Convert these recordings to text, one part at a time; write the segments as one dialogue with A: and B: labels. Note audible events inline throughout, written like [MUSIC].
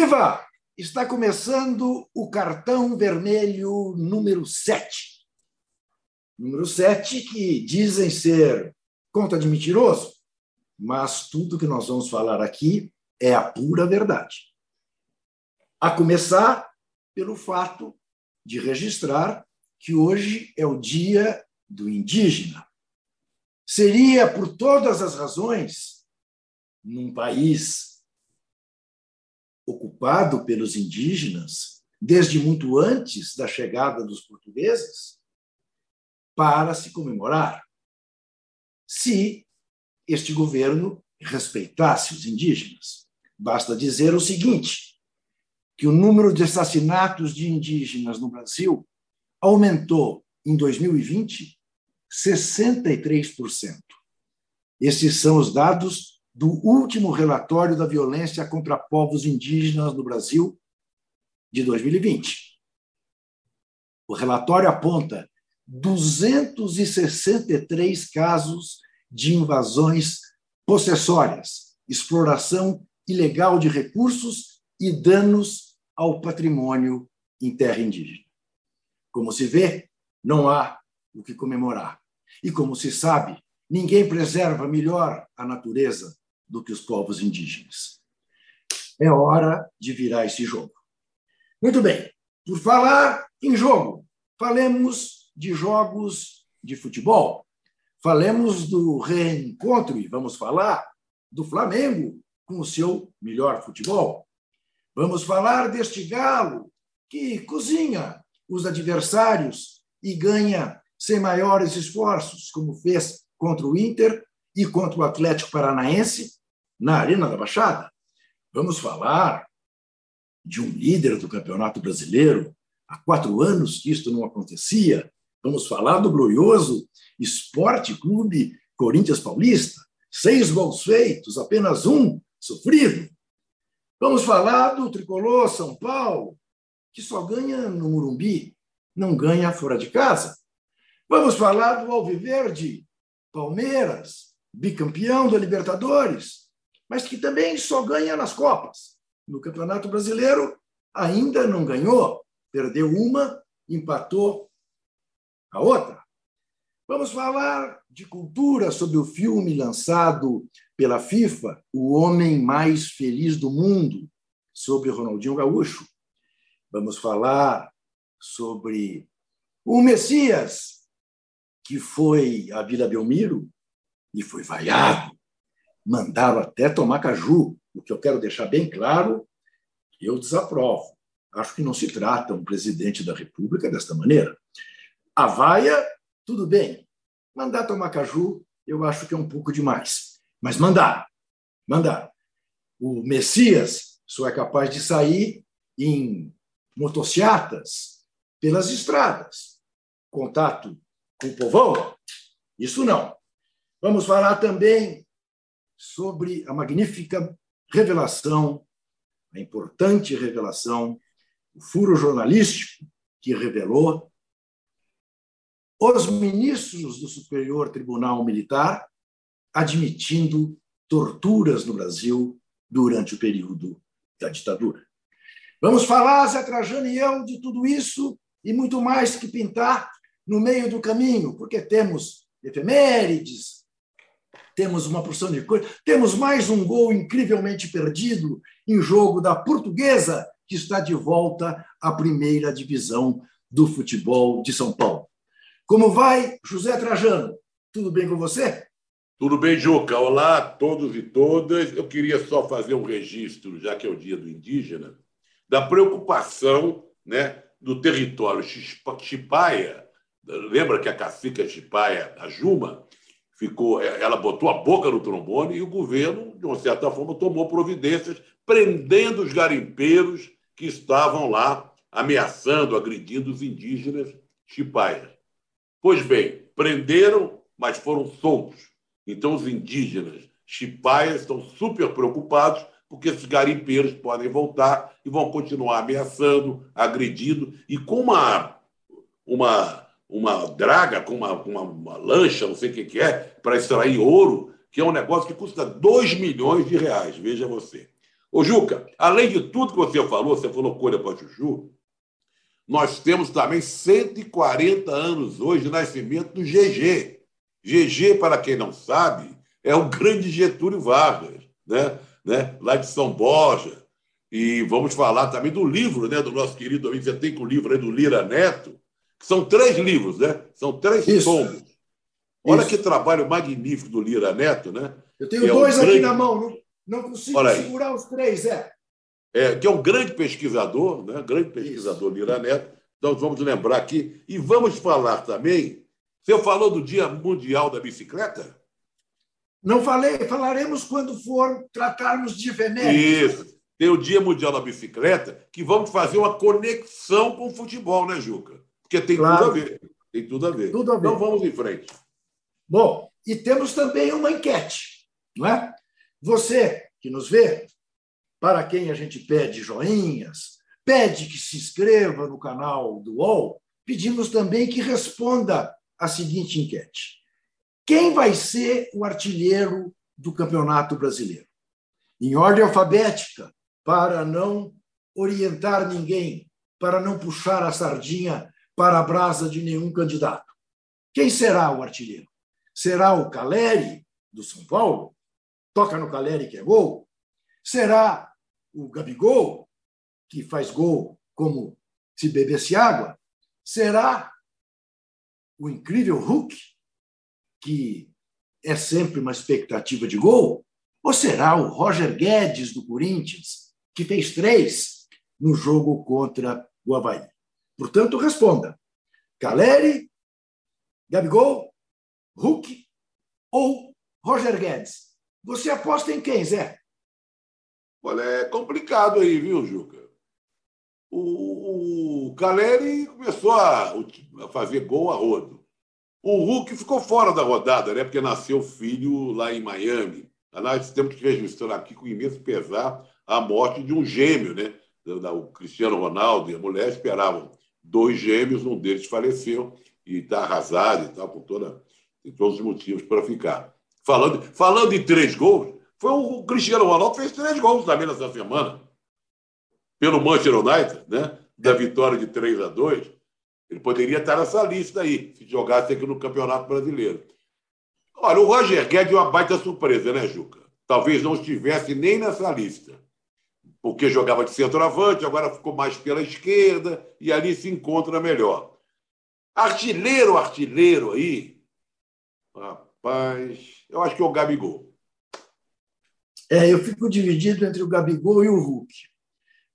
A: Viva! Está começando o cartão vermelho número 7. Número 7 que dizem ser conta de mentiroso, mas tudo que nós vamos falar aqui é a pura verdade. A começar pelo fato de registrar que hoje é o dia do indígena. Seria, por todas as razões, num país ocupado pelos indígenas desde muito antes da chegada dos portugueses para se comemorar. Se este governo respeitasse os indígenas. Basta dizer o seguinte: que o número de assassinatos de indígenas no Brasil aumentou em 2020 63%. Esses são os dados do último relatório da violência contra povos indígenas no Brasil, de 2020. O relatório aponta 263 casos de invasões possessórias, exploração ilegal de recursos e danos ao patrimônio em terra indígena. Como se vê, não há o que comemorar. E como se sabe, ninguém preserva melhor a natureza do que os povos indígenas. É hora de virar esse jogo. Muito bem, por falar em jogo, falemos de jogos de futebol. Falemos do reencontro e vamos falar do Flamengo com o seu melhor futebol. Vamos falar deste galo que cozinha os adversários e ganha sem maiores esforços, como fez contra o Inter e contra o Atlético Paranaense, na Arena da Baixada. Vamos falar de um líder do Campeonato Brasileiro. Há quatro anos que isto não acontecia. Vamos falar do glorioso Esporte Clube Corinthians Paulista. Seis gols feitos, apenas um sofrido. Vamos falar do tricolor São Paulo, que só ganha no Murumbi, não ganha fora de casa. Vamos falar do Alviverde, Palmeiras, bicampeão da Libertadores, mas que também só ganha nas Copas. No Campeonato Brasileiro, ainda não ganhou, perdeu uma, empatou a outra. Vamos falar de cultura sobre o filme lançado pela FIFA, O Homem Mais Feliz do Mundo, sobre Ronaldinho Gaúcho. Vamos falar sobre o Messias, que foi à Vila Belmiro e foi vaiado mandaram até tomar caju, o que eu quero deixar bem claro, eu desaprovo. Acho que não se trata um presidente da República desta maneira. A vaia, tudo bem. Mandar tomar caju, eu acho que é um pouco demais. Mas mandar, mandar. O Messias só é capaz de sair em motocicletas pelas estradas. Contato com o povão? Isso não. Vamos falar também sobre a magnífica revelação, a importante revelação, o furo jornalístico que revelou os ministros do Superior Tribunal Militar admitindo torturas no Brasil durante o período da ditadura. Vamos falar, Zé Trajano e eu, de tudo isso e muito mais que pintar no meio do caminho, porque temos efemérides, temos uma porção de coisa. Temos mais um gol incrivelmente perdido em jogo da Portuguesa, que está de volta à primeira divisão do futebol de São Paulo. Como vai, José Trajano? Tudo bem com você?
B: Tudo bem, Juca. Olá a todos e todas. Eu queria só fazer um registro, já que é o Dia do Indígena, da preocupação né, do território Chipaia. Lembra que a cacica Chipaia, a Juma, ficou, é, ela botou a boca no trombone e o governo, de uma certa forma, tomou providências prendendo os garimpeiros que estavam lá ameaçando, agredindo os indígenas chipaias. Pois bem, prenderam, mas foram soltos. Então os indígenas chipaias estão super preocupados porque esses garimpeiros podem voltar e vão continuar ameaçando, agredindo e com uma uma uma draga com uma, uma, uma lancha, não sei o que, que é, para extrair ouro, que é um negócio que custa 2 milhões de reais, veja você. Ô, Juca, além de tudo que você falou, você falou coisa para Chuchu, nós temos também 140 anos hoje de nascimento do GG. GG, para quem não sabe, é o grande Getúlio Vargas, né? né? lá de São Borja. E vamos falar também do livro né? do nosso querido amigo. Você tem com o livro aí do Lira Neto, são três livros, né? São três Isso. tomos. Olha Isso. que trabalho magnífico do Lira Neto, né?
A: Eu tenho é dois um aqui grande... na mão, não, não consigo segurar os três, é
B: é, que é um grande pesquisador, né? grande pesquisador Lira Neto. Então, vamos lembrar aqui. E vamos falar também. Você falou do Dia Mundial da Bicicleta?
A: Não falei, falaremos quando for tratarmos de efemérides.
B: Isso. Tem o Dia Mundial da Bicicleta, que vamos fazer uma conexão com o futebol, né, Juca? Porque tem claro. tudo a ver. Tem tudo a ver.
A: Tudo a ver.
B: Então vamos em frente.
A: Bom, e temos também uma enquete, não é? Você que nos vê, para quem a gente pede joinhas, pede que se inscreva no canal do UOL, pedimos também que responda a seguinte enquete: Quem vai ser o artilheiro do Campeonato Brasileiro? Em ordem alfabética, para não orientar ninguém, para não puxar a sardinha para a brasa de nenhum candidato. Quem será o artilheiro? Será o Caleri, do São Paulo? Toca no Caleri que é gol? Será o Gabigol, que faz gol como se bebesse água? Será o incrível Hulk, que é sempre uma expectativa de gol? Ou será o Roger Guedes, do Corinthians, que fez três no jogo contra o Havaí? Portanto, responda: Caleri, Gabigol, Hulk ou Roger Guedes? Você aposta em quem, Zé?
B: Olha, é complicado aí, viu, Juca? O, o Caleri começou a, a fazer gol a rodo. O Hulk ficou fora da rodada, né? Porque nasceu filho lá em Miami. Nós temos que registrar aqui com imenso pesar a morte de um gêmeo, né? O Cristiano Ronaldo e a mulher esperavam dois gêmeos, um deles faleceu e está arrasado e tal, com toda, tem todos os motivos para ficar. Falando, falando em três gols, foi o Cristiano Ronaldo fez três gols também nessa semana. Pelo Manchester United, né? Da vitória de 3 a 2 Ele poderia estar nessa lista aí, se jogasse aqui no Campeonato Brasileiro. Olha, o Roger Guedes é uma baita surpresa, né, Juca? Talvez não estivesse nem nessa lista. Porque jogava de centroavante, agora ficou mais pela esquerda e ali se encontra melhor. Artilheiro, artilheiro aí. Rapaz, eu acho que é o Gabigol.
A: É, eu fico dividido entre o Gabigol e o Hulk.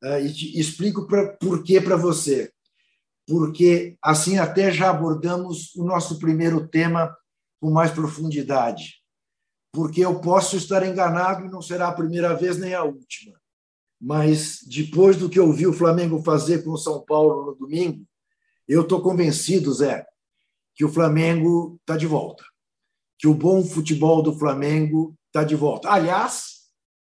A: É, e explico pra, por que para você. Porque assim até já abordamos o nosso primeiro tema com mais profundidade. Porque eu posso estar enganado e não será a primeira vez nem a última. Mas depois do que eu vi o Flamengo fazer com o São Paulo no domingo, eu estou convencido, Zé, que o Flamengo está de volta. Que o bom futebol do Flamengo está de volta. Aliás,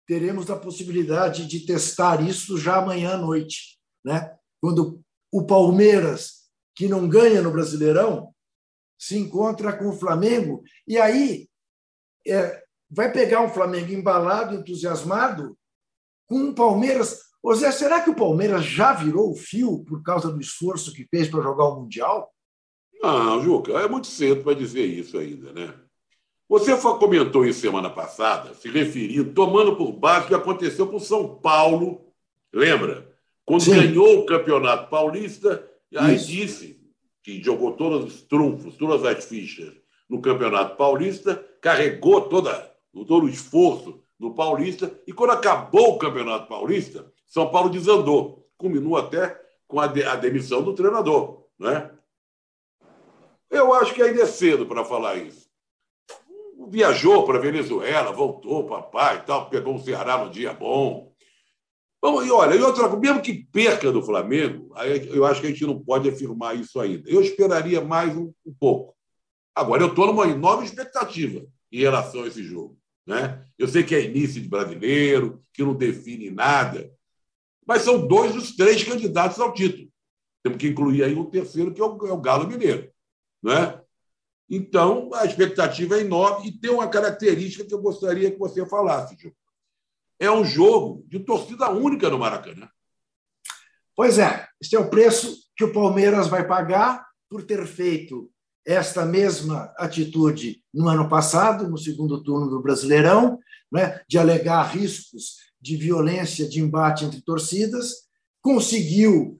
A: teremos a possibilidade de testar isso já amanhã à noite, né? Quando o Palmeiras, que não ganha no Brasileirão, se encontra com o Flamengo e aí é, vai pegar um Flamengo embalado, entusiasmado, com um Palmeiras. Ô Zé, será que o Palmeiras já virou o fio por causa do esforço que fez para jogar o Mundial?
B: Não, Juca, é muito cedo para dizer isso ainda, né? Você comentou isso semana passada, se referindo, tomando por base o que aconteceu com São Paulo, lembra? Quando Sim. ganhou o Campeonato Paulista, aí isso. disse que jogou todos os trunfos, todas as fichas no Campeonato Paulista, carregou toda, todo o esforço no Paulista, e quando acabou o Campeonato Paulista, São Paulo desandou. Culminou até com a, de, a demissão do treinador. Né? Eu acho que ainda é cedo para falar isso viajou para Venezuela, voltou, papai e tal, pegou o Ceará no dia bom. Bom, e olha, e outra mesmo que perca do Flamengo, eu acho que a gente não pode afirmar isso ainda. Eu esperaria mais um, um pouco. Agora, eu estou numa enorme expectativa em relação a esse jogo. Né? Eu sei que é início de brasileiro, que não define nada, mas são dois dos três candidatos ao título. Temos que incluir aí um terceiro, que é o, é Galo Mineiro. Né? Então, a expectativa é enorme e tem uma característica que eu gostaria que você falasse, Gil. é um jogo de torcida única no Maracanã.
A: Pois é, este é o preço que o Palmeiras vai pagar por ter feito esta mesma atitude no ano passado, no segundo turno do Brasileirão, né, de alegar riscos de violência, de embate entre torcidas, conseguiu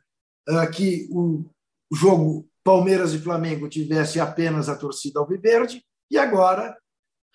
A: uh, que o jogo Palmeiras e Flamengo tivesse apenas a torcida alviverde e agora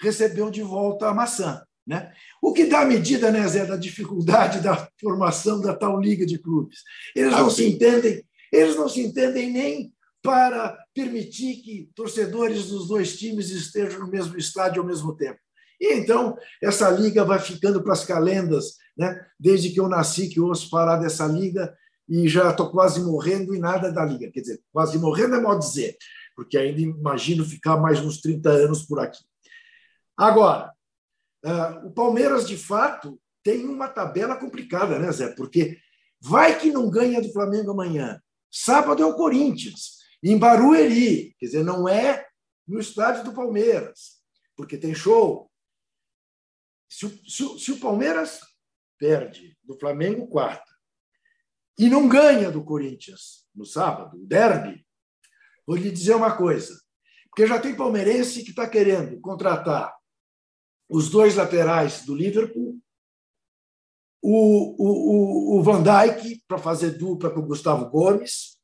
A: recebeu de volta a maçã. Né? O que dá medida, né, Zé, da dificuldade da formação da tal liga de clubes. Eles não se entendem, eles não se entendem nem para permitir que torcedores dos dois times estejam no mesmo estádio ao mesmo tempo. E então essa liga vai ficando para as calendas, né? Desde que eu nasci que eu ouço falar dessa liga e já estou quase morrendo e nada da liga. Quer dizer, quase morrendo é mal dizer, porque ainda imagino ficar mais uns 30 anos por aqui. Agora, Uh, o Palmeiras, de fato, tem uma tabela complicada, né, Zé? Porque vai que não ganha do Flamengo amanhã. Sábado é o Corinthians, em Barueri. Quer dizer, não é no estádio do Palmeiras, porque tem show. Se o, se, se o Palmeiras perde do Flamengo, quarta, e não ganha do Corinthians no sábado, o derby, vou lhe dizer uma coisa. Porque já tem palmeirense que está querendo contratar os dois laterais do Liverpool, o, o, o Van Dijk para fazer dupla com o Gustavo Gomes,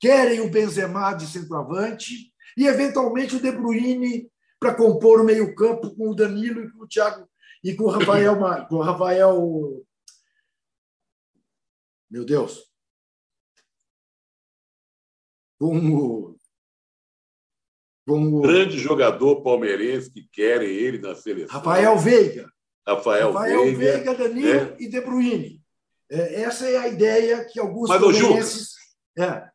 A: querem o Benzema de centroavante e, eventualmente, o De Bruyne para compor o meio-campo com o Danilo e com o Thiago e com o Rafael, com o Rafael meu Deus, com o
B: como... Grande jogador palmeirense que querem ele na seleção.
A: Rafael Veiga.
B: Rafael,
A: Rafael
B: Veiga,
A: Veiga Danilo né? e De Bruyne. É, essa é a ideia que alguns Mas, palmeirenses...
B: É.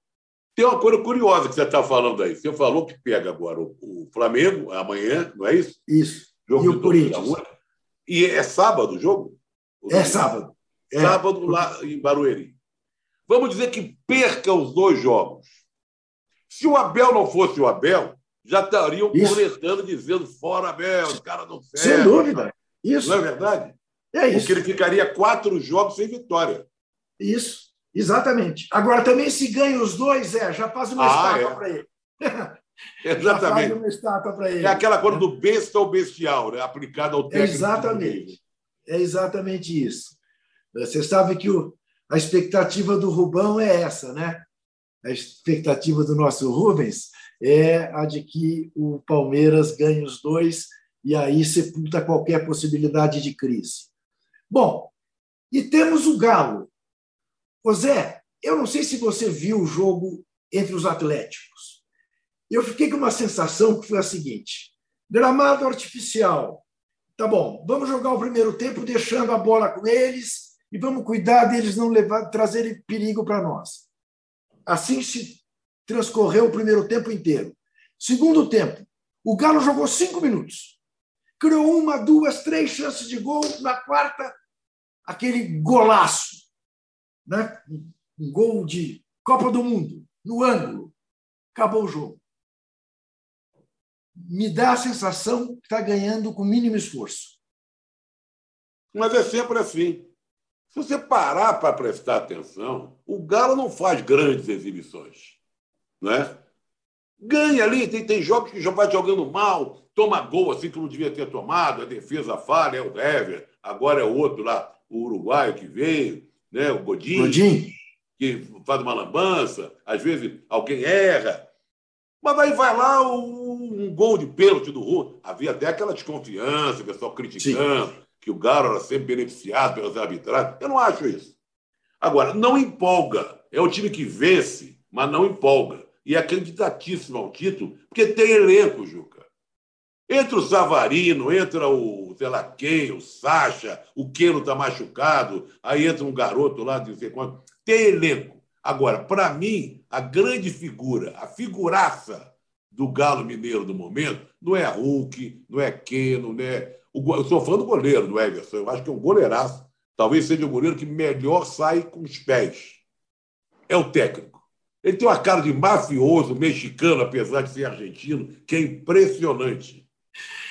B: Tem uma coisa curiosa que você está falando aí. Você falou que pega agora o, o Flamengo amanhã, não é isso?
A: Isso. Jogo e o Corinthians.
B: E é sábado o jogo?
A: O é sábado.
B: É. Sábado lá em Barueri. Vamos dizer que perca os dois jogos. Se o Abel não fosse o Abel, já estariam cornetando, dizendo fora Abel, os caras não servem.
A: Sem dúvida. Isso.
B: Não é verdade?
A: É isso.
B: Porque ele ficaria quatro jogos sem vitória.
A: Isso, exatamente. Agora, também, se ganha os dois, é, já faz uma ah, é. para ele. [LAUGHS] [LAUGHS]
B: Exatamente. Já faz
A: uma estátua para ele.
B: É aquela coisa do besta ou bestial, né? aplicada ao técnico.
A: exatamente. É exatamente isso. Você sabe que o, a expectativa do Rubão é essa, né? A expectativa do nosso Rubens é a de que o Palmeiras ganhe os dois e aí sepulta qualquer possibilidade de crise. Bom, e temos o Galo. José, eu não sei se você viu o jogo entre os Atléticos. Eu fiquei com uma sensação que foi a seguinte: gramado artificial. Tá bom, vamos jogar o primeiro tempo deixando a bola com eles e vamos cuidar deles não levar, trazerem perigo para nós. Assim se transcorreu o primeiro tempo inteiro. Segundo tempo, o Galo jogou cinco minutos. Criou uma, duas, três chances de gol. Na quarta, aquele golaço. Né? Um gol de Copa do Mundo, no ângulo. Acabou o jogo. Me dá a sensação que está ganhando com mínimo esforço.
B: Mas é sempre assim. Se você parar para prestar atenção, o Galo não faz grandes exibições né? Ganha ali, tem, tem jogos que já vai jogando mal, toma gol assim que não devia ter tomado, a defesa falha, é o Hever, agora é o outro lá, o uruguaio que veio, né? o Godinho,
A: Godinho.
B: que faz uma lambança, às vezes alguém erra. Mas aí vai lá um, um gol de pênalti do Rua. Havia até aquela desconfiança, o pessoal criticando Sim. que o Galo era sempre beneficiado pelas arbitragens. Eu não acho isso. Agora, não empolga. É o time que vence, mas não empolga e é candidatíssimo ao título, porque tem elenco, Juca. Entra o Savarino, entra o, sei lá quem, o Sacha, o Keno está machucado, aí entra um garoto lá de não sei quanto. Tem elenco. Agora, para mim, a grande figura, a figuraça do Galo Mineiro do momento, não é Hulk, não é Keno, não é. Eu sou fã do goleiro, do Everson. Eu acho que é um goleiraço. Talvez seja o goleiro que melhor sai com os pés. É o técnico. Ele tem uma cara de mafioso mexicano, apesar de ser argentino, que é impressionante.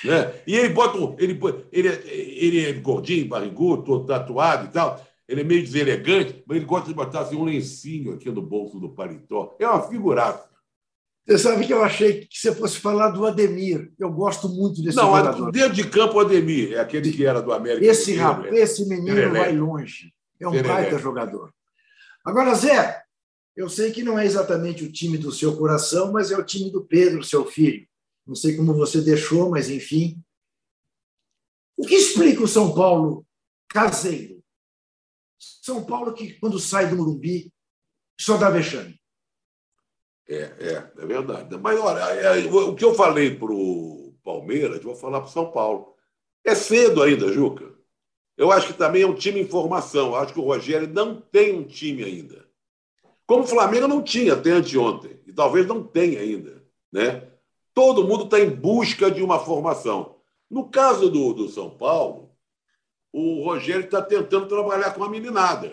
B: Né? E ele bota ele, ele, ele é gordinho, barrigudo, todo tatuado e tal. Ele é meio deselegante, mas ele gosta de botar assim, um lencinho aqui no bolso do paletó. É uma figuraça.
A: Você sabe que eu achei que você fosse falar do Ademir. Eu gosto muito desse
B: Não,
A: jogador.
B: dentro de campo o Ademir, é aquele que era do América.
A: Esse, rapaz, esse menino vai longe. É um baita jogador. Agora, Zé, eu sei que não é exatamente o time do seu coração, mas é o time do Pedro, seu filho. Não sei como você deixou, mas enfim. O que explica o São Paulo caseiro? São Paulo que, quando sai do Morumbi, só dá vexame.
B: É, é, é verdade. Mas, olha, é, o que eu falei para o Palmeiras, vou falar para o São Paulo. É cedo ainda, Juca. Eu acho que também é um time em formação. Eu acho que o Rogério não tem um time ainda. Como o Flamengo não tinha até anteontem, e talvez não tenha ainda. Né? Todo mundo está em busca de uma formação. No caso do, do São Paulo, o Rogério está tentando trabalhar com a meninada.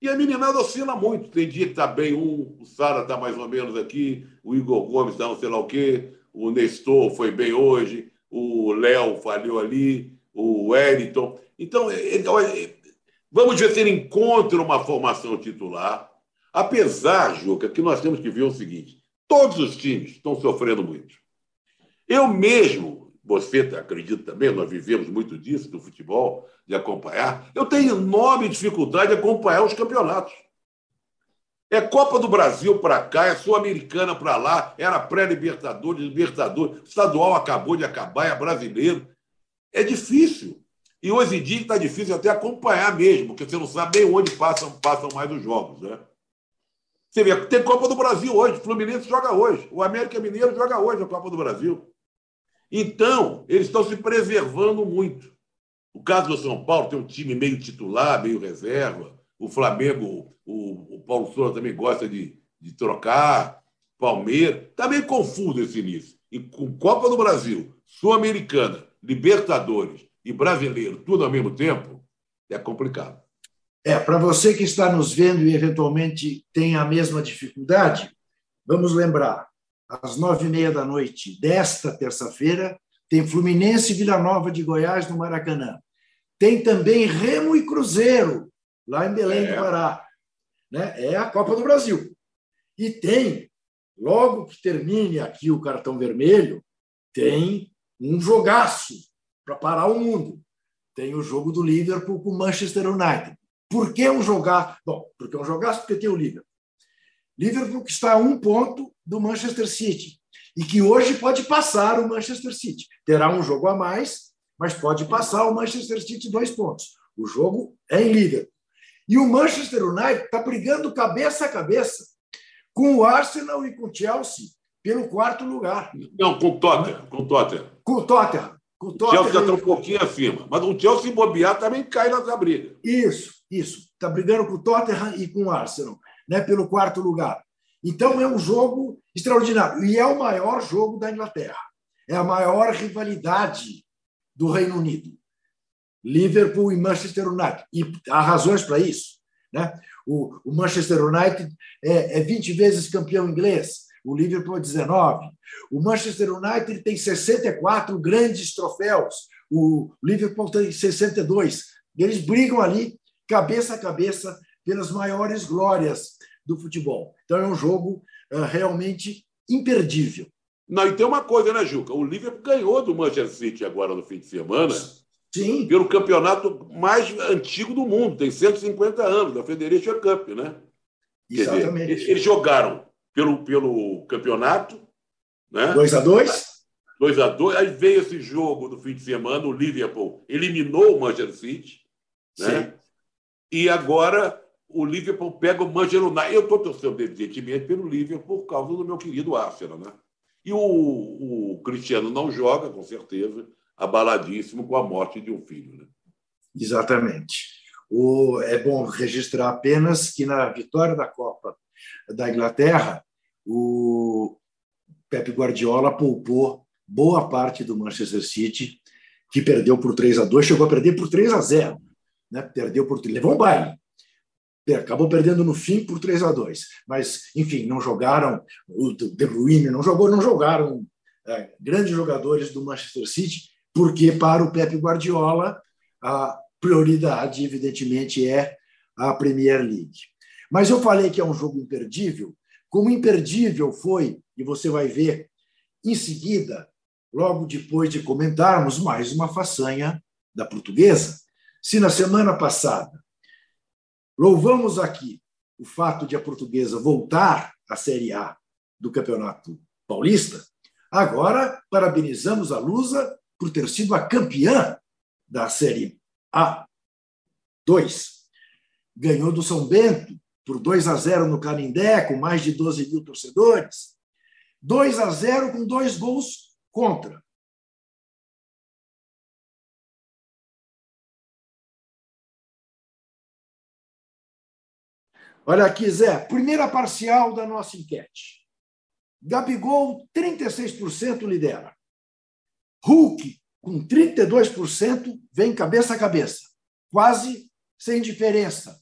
B: E a meninada oscila muito. Tem dia que está bem um, o Sara está mais ou menos aqui, o Igor Gomes está não sei lá o quê, o Nestor foi bem hoje, o Léo falhou ali, o Wellington. Então, ele, vamos ver se ele encontra uma formação titular. Apesar, Juca, que nós temos que ver o seguinte: todos os times estão sofrendo muito. Eu mesmo, você acredita também, nós vivemos muito disso, do futebol, de acompanhar, eu tenho enorme dificuldade de acompanhar os campeonatos. É Copa do Brasil para cá, é Sul-Americana para lá, era pré-Libertadores, Libertadores, estadual acabou de acabar, é brasileiro. É difícil. E hoje em dia está difícil até acompanhar mesmo, porque você não sabe nem onde passam, passam mais os jogos. Né? Você vê, tem Copa do Brasil hoje, o Fluminense joga hoje, o América Mineiro joga hoje a Copa do Brasil. Então, eles estão se preservando muito. O caso do São Paulo tem um time meio titular, meio reserva. O Flamengo, o, o Paulo Souza também gosta de, de trocar. Palmeiras. Está meio confuso esse início. E com Copa do Brasil, Sul-Americana, Libertadores e Brasileiro, tudo ao mesmo tempo, é complicado.
A: É, para você que está nos vendo e eventualmente tem a mesma dificuldade, vamos lembrar: às nove e meia da noite desta terça-feira, tem Fluminense e Vila Nova de Goiás no Maracanã. Tem também Remo e Cruzeiro, lá em Belém é. do Pará. Né? É a Copa do Brasil. E tem, logo que termine aqui o cartão vermelho, tem um jogaço para parar o mundo. Tem o jogo do Liverpool com o Manchester United. Por que um jogar? Bom, porque é um jogaço porque tem o Liverpool. Liverpool que está a um ponto do Manchester City e que hoje pode passar o Manchester City. Terá um jogo a mais, mas pode passar o Manchester City dois pontos. O jogo é em Liverpool. E o Manchester United está brigando cabeça a cabeça com o Arsenal e com o Chelsea pelo quarto lugar.
B: Não, com o Tottenham. Com o Tottenham.
A: Com o Tottenham. Com
B: o Tottenham. Chelsea está um pouquinho acima. Mas o Chelsea bobear também cai nessa briga.
A: Isso, isso. Está brigando com o Tottenham e com o Arsenal né, pelo quarto lugar. Então é um jogo extraordinário. E é o maior jogo da Inglaterra. É a maior rivalidade do Reino Unido. Liverpool e Manchester United. E há razões para isso. Né? O, o Manchester United é, é 20 vezes campeão inglês, o Liverpool é 19. O Manchester United tem 64 grandes troféus, o Liverpool tem 62. Eles brigam ali, cabeça a cabeça, pelas maiores glórias do futebol. Então é um jogo uh, realmente imperdível.
B: Não, e tem uma coisa, né, Juca? O Liverpool ganhou do Manchester City agora no fim de semana.
A: Sim.
B: Pelo campeonato mais antigo do mundo, tem 150 anos, da Federation Cup, né?
A: Exatamente.
B: Dizer, eles jogaram pelo, pelo campeonato, né?
A: 2 a 2
B: 2 a 2 Aí veio esse jogo do fim de semana, o Liverpool eliminou o Manchester City, né? Sim. E agora o Liverpool pega o Manchester United. Eu estou torcendo, evidentemente, pelo Liverpool por causa do meu querido Arsenal. Né? E o, o Cristiano não joga, com certeza, abaladíssimo com a morte de um filho. Né?
A: Exatamente. O, é bom registrar apenas que na vitória da Copa da Inglaterra, o Pep Guardiola poupou boa parte do Manchester City, que perdeu por 3 a 2 chegou a perder por 3 a 0 né? perdeu por levou um baile, acabou perdendo no fim por 3 a 2 mas enfim não jogaram o De Bruyne não jogou não jogaram é, grandes jogadores do Manchester City, porque para o Pep Guardiola a prioridade, evidentemente, é a Premier League. Mas eu falei que é um jogo imperdível, como imperdível foi, e você vai ver em seguida, logo depois de comentarmos mais uma façanha da portuguesa. Se na semana passada louvamos aqui o fato de a portuguesa voltar à Série A do Campeonato Paulista, agora parabenizamos a Lusa por ter sido a campeã da Série A. 2. Ganhou do São Bento por 2 a 0 no Canindé, com mais de 12 mil torcedores. 2 a 0 com dois gols contra. Olha aqui, Zé, primeira parcial da nossa enquete. Gabigol, 36% lidera. Hulk, com 32%, vem cabeça a cabeça. Quase sem diferença.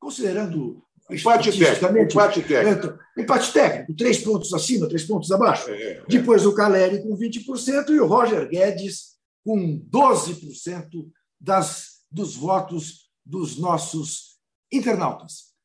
A: Considerando
B: Empate técnico. Empate técnico.
A: Empate técnico, três pontos acima, três pontos abaixo. É, é. Depois o Caleri com 20% e o Roger Guedes com 12% das, dos votos dos nossos internautas.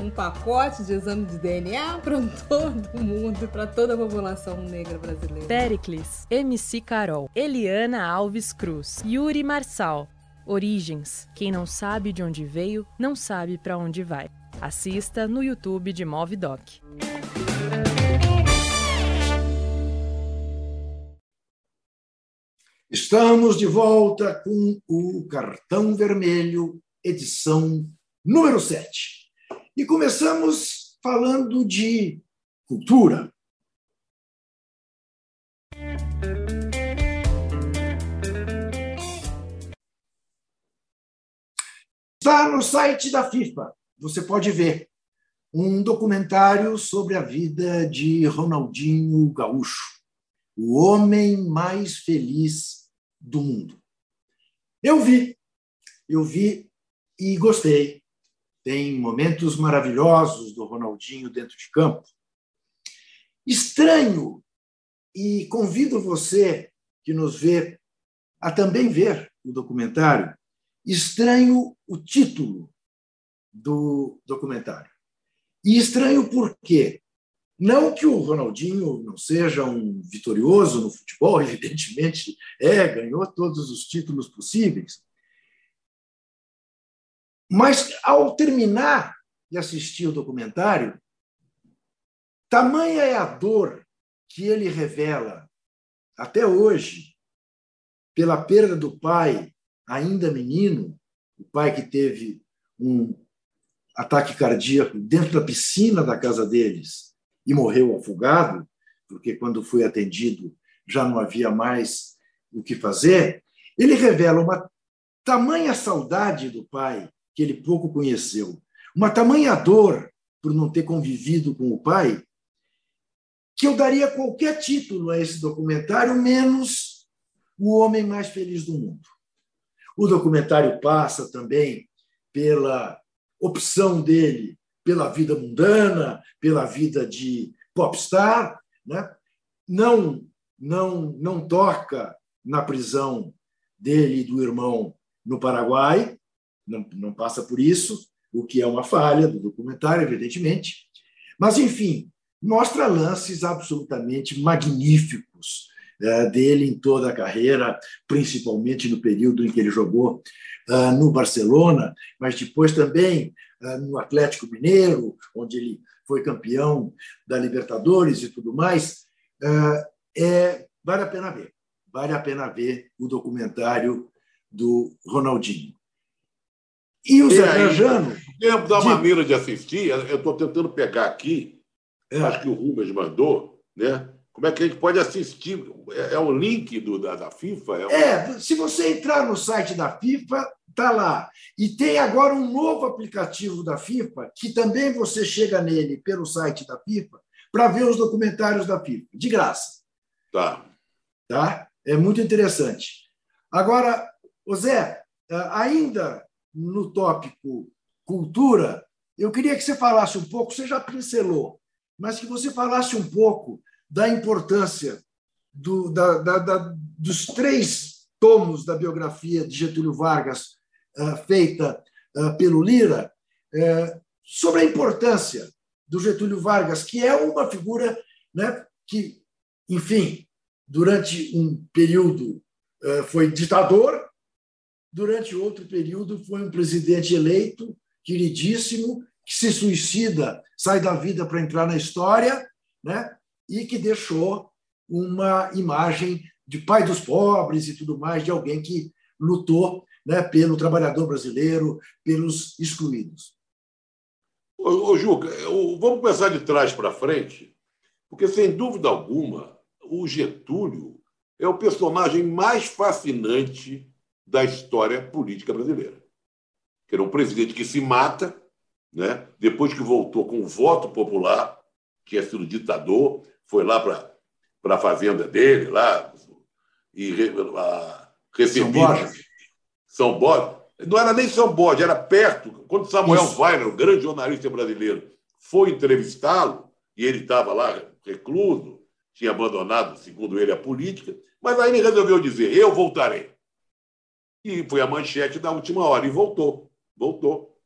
C: um pacote de exame de DNA para [LAUGHS] todo mundo e para toda a população negra brasileira.
D: Pericles, MC Carol, Eliana Alves Cruz, Yuri Marçal. Origens. Quem não sabe de onde veio, não sabe para onde vai. Assista no YouTube de Movidoc.
A: Estamos de volta com o Cartão Vermelho, edição número 7. E começamos falando de cultura. Está no site da FIFA. Você pode ver um documentário sobre a vida de Ronaldinho Gaúcho, o homem mais feliz do mundo. Eu vi, eu vi e gostei tem momentos maravilhosos do Ronaldinho dentro de campo. Estranho, e convido você que nos vê a também ver o documentário, estranho o título do documentário. E estranho por quê? Não que o Ronaldinho não seja um vitorioso no futebol, [LAUGHS] evidentemente é, ganhou todos os títulos possíveis, mas, ao terminar de assistir o documentário, tamanha é a dor que ele revela até hoje pela perda do pai, ainda menino, o pai que teve um ataque cardíaco dentro da piscina da casa deles e morreu afogado, porque quando foi atendido já não havia mais o que fazer. Ele revela uma tamanha saudade do pai que ele pouco conheceu. Uma tamanha dor por não ter convivido com o pai, que eu daria qualquer título a esse documentário, menos O Homem Mais Feliz do Mundo. O documentário passa também pela opção dele pela vida mundana, pela vida de popstar, né? não, não, não toca na prisão dele e do irmão no Paraguai, não, não passa por isso, o que é uma falha do documentário, evidentemente. Mas, enfim, mostra lances absolutamente magníficos é, dele em toda a carreira, principalmente no período em que ele jogou uh, no Barcelona, mas depois também no Atlético Mineiro, onde ele foi campeão da Libertadores e tudo mais. É, vale a pena ver. Vale a pena ver o documentário do Ronaldinho.
B: E o Zé Trajano. Tempo da maneira de assistir, eu estou tentando pegar aqui, é. acho que o Rubens mandou, né? Como é que a gente pode assistir? É, é o link do, da, da FIFA?
A: É, é, se você entrar no site da FIFA, tá lá. E tem agora um novo aplicativo da FIFA, que também você chega nele pelo site da FIFA, para ver os documentários da FIFA, de graça.
B: Tá.
A: Tá? É muito interessante. Agora, Zé, ainda no tópico cultura, eu queria que você falasse um pouco, você já pincelou, mas que você falasse um pouco da importância do, da, da, da, dos três tomos da biografia de Getúlio Vargas, uh, feita uh, pelo Lira, uh, sobre a importância do Getúlio Vargas, que é uma figura né, que, enfim, durante um período foi ditador, durante outro período foi um presidente eleito, queridíssimo, que se suicida, sai da vida para entrar na história, né? e que deixou uma imagem de pai dos pobres e tudo mais, de alguém que lutou né, pelo trabalhador brasileiro, pelos excluídos.
B: Ô, ô Juca, vamos começar de trás para frente, porque, sem dúvida alguma, o Getúlio é o personagem mais fascinante da história política brasileira. Que era um presidente que se mata, né, depois que voltou com o voto popular, que é sido ditador, foi lá para a fazenda dele, lá, e a, recebido. São Borges. Não era nem São Borges, era perto. Quando Samuel Isso. Weiner, o grande jornalista brasileiro, foi entrevistá-lo, e ele estava lá recluso, tinha abandonado, segundo ele, a política, mas aí ele resolveu dizer: Eu voltarei. E foi a manchete da última hora, e voltou. Voltou.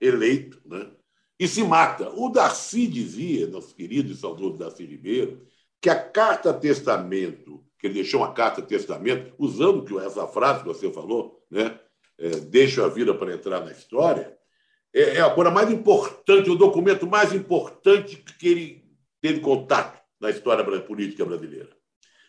B: Eleito, né? e se mata. O Darcy dizia, nosso querido e saudoso Darcy Ribeiro, que a carta-testamento, que ele deixou uma carta-testamento, usando essa frase que você falou, né? É, deixa a vida para entrar na história, é, é a coisa mais importante, o documento mais importante que ele teve contato na história política brasileira.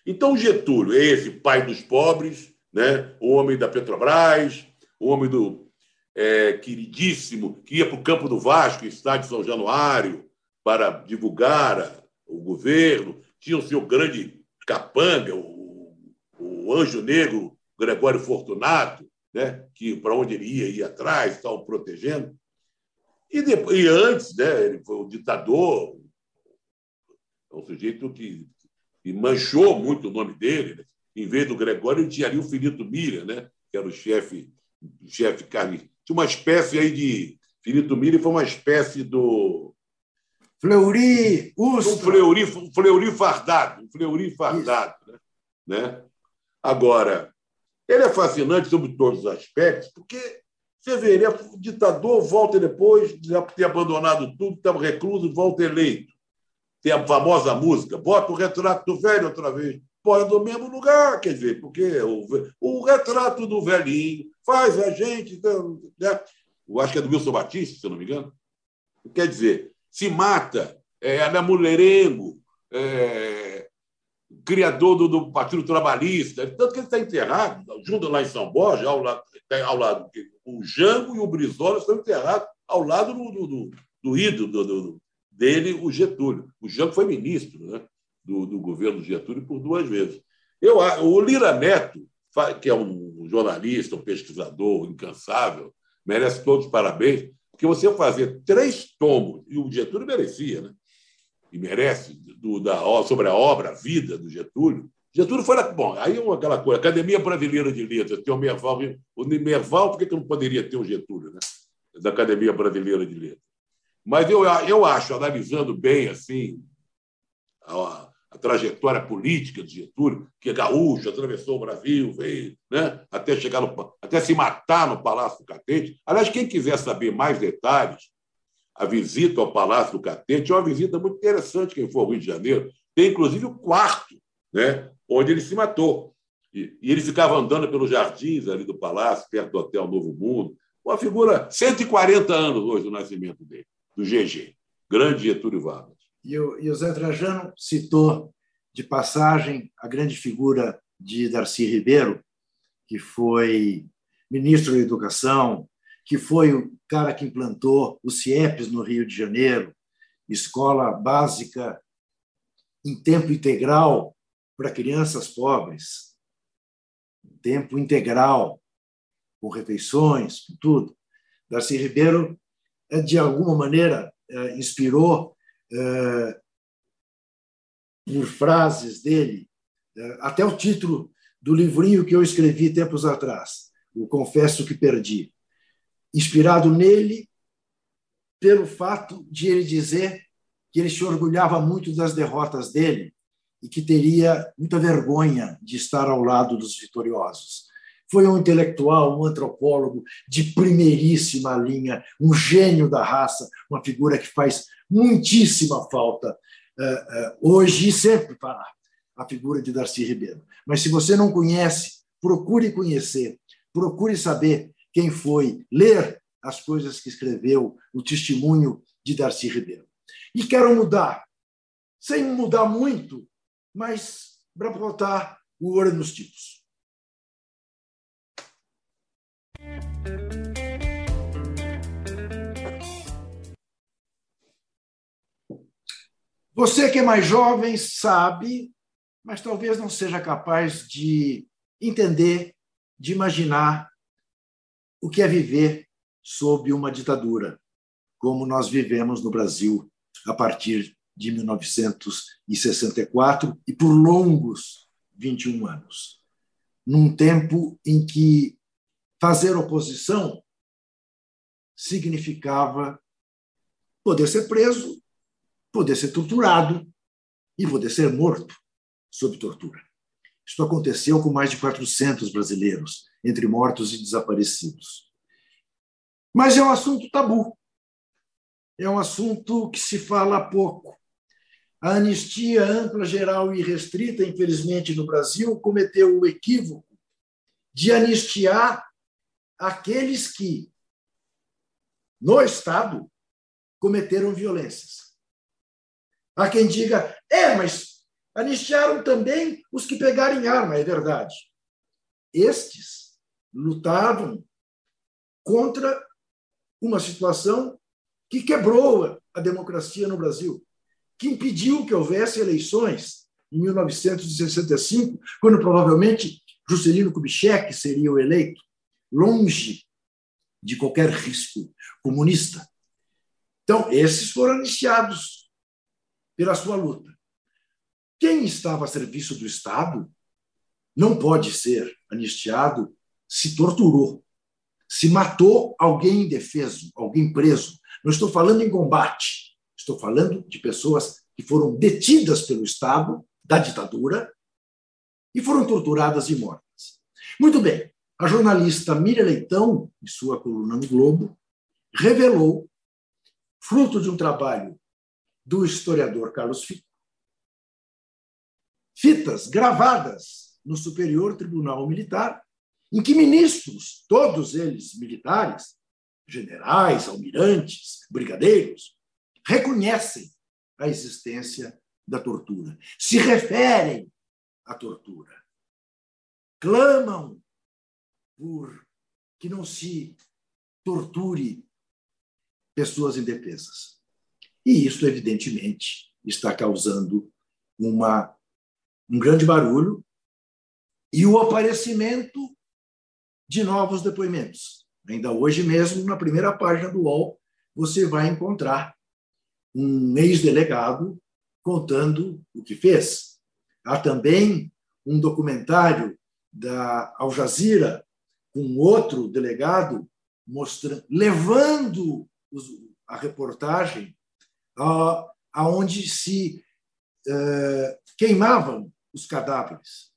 B: Então, Getúlio é esse pai dos pobres, né? o homem da Petrobras, o homem do é, queridíssimo, que ia para o campo do Vasco, estádio São Januário, para divulgar o governo. Tinha o seu grande capanga, o, o anjo negro Gregório Fortunato, né, que para onde ele ia, ia atrás, estava protegendo. E, depois, e antes, né, ele foi o ditador, um sujeito que, que manchou muito o nome dele. Né? Em vez do Gregório, ele tinha ali o Finito Mira, né, que era o chefe chefe carne tinha uma espécie aí de. Finito Mille foi uma espécie do.
A: Fleury,
B: Ustra. Um Fleury, um Fleury fardado. Um Fleury fardado. Né? né? Agora, ele é fascinante sobre todos os aspectos, porque você vê, ele é ditador, volta depois, já ter abandonado tudo, estava recluso, volta eleito. Tem a famosa música, bota o retrato do velho outra vez. Põe no mesmo lugar, quer dizer, porque o, o retrato do velhinho faz a gente. Então, né? Eu acho que é do Wilson Batista, se não me engano. Quer dizer, se mata, é, é mulherengo, é, criador do, do, Partido Trabalhista, tanto que ele está enterrado, junto lá em São Borja, ao lado, ao lado o Jango e o Brizola estão enterrados ao lado do, do, do, do ídolo do, do, dele, o Getúlio. O Jango foi ministro né, do, do governo Getúlio por duas vezes. Eu, o Lira Neto, que é um jornalista, um pesquisador incansável, merece todos os parabéns, porque você fazer três tomos, e o Getúlio merecia, né? e merece, do, da, sobre a obra, a vida do Getúlio. Getúlio foi. Bom, aí é aquela coisa, Academia Brasileira de Letras, tem o Merval. O Merval, por que não poderia ter o Getúlio, né? Da Academia Brasileira de Letras. Mas eu, eu acho, analisando bem assim, a, a trajetória política de Getúlio, que é gaúcho, atravessou o Brasil, veio, né, até chegar no, até se matar no Palácio do Catete. Aliás, quem quiser saber mais detalhes, a visita ao Palácio do Catete é uma visita muito interessante quem for ao Rio de Janeiro. Tem inclusive o quarto, né, onde ele se matou. E, e ele ficava andando pelos jardins ali do palácio, perto do Hotel Novo Mundo. Uma figura, 140 anos hoje do nascimento dele, do GG, grande Getúlio Vargas.
A: E o, e o Zé Trajano citou de passagem a grande figura de Darcy Ribeiro, que foi ministro da Educação, que foi o cara que implantou o CIEPS no Rio de Janeiro, escola básica em tempo integral para crianças pobres, tempo integral, com refeições, com tudo. Darcy Ribeiro, é, de alguma maneira, é, inspirou é, por frases dele, até o título do livrinho que eu escrevi tempos atrás, o Confesso que Perdi, inspirado nele pelo fato de ele dizer que ele se orgulhava muito das derrotas dele e que teria muita vergonha de estar ao lado dos vitoriosos. Foi um intelectual, um antropólogo de primeiríssima linha, um gênio da raça, uma figura que faz muitíssima falta uh, uh, hoje e sempre fará a figura de Darcy Ribeiro. Mas se você não conhece, procure conhecer, procure saber quem foi, ler as coisas que escreveu, o testemunho de Darcy Ribeiro. E quero mudar, sem mudar muito, mas para botar o olho nos tipos. Você que é mais jovem sabe, mas talvez não seja capaz de entender, de imaginar o que é viver sob uma ditadura, como nós vivemos no Brasil a partir de 1964 e por longos 21 anos. Num tempo em que fazer oposição significava poder ser preso poder ser torturado e poder ser morto sob tortura. Isto aconteceu com mais de 400 brasileiros, entre mortos e desaparecidos. Mas é um assunto tabu. É um assunto que se fala pouco. A anistia ampla, geral e restrita, infelizmente, no Brasil, cometeu o equívoco de anistiar aqueles que, no Estado, cometeram violências. Há quem diga, é, mas anistiaram também os que pegarem arma, é verdade. Estes lutavam contra uma situação que quebrou a democracia no Brasil, que impediu que houvesse eleições em 1965, quando provavelmente Juscelino Kubitschek seria o eleito, longe de qualquer risco comunista. Então, esses foram anistiados pela sua luta. Quem estava a serviço do Estado não pode ser anistiado se torturou, se matou alguém indefeso, alguém preso. Não estou falando em combate, estou falando de pessoas que foram detidas pelo Estado da ditadura e foram torturadas e mortas. Muito bem, a jornalista Miriam Leitão, em sua coluna no Globo, revelou, fruto de um trabalho do historiador Carlos Fico. Fitas gravadas no Superior Tribunal Militar, em que ministros, todos eles militares, generais, almirantes, brigadeiros, reconhecem a existência da tortura, se referem à tortura, clamam por que não se torture pessoas indefesas. E isso, evidentemente, está causando uma, um grande barulho e o aparecimento de novos depoimentos. Ainda hoje mesmo, na primeira página do UOL, você vai encontrar um ex-delegado contando o que fez. Há também um documentário da Al Jazeera com outro delegado mostrando, levando a reportagem aonde se uh, queimavam os cadáveres.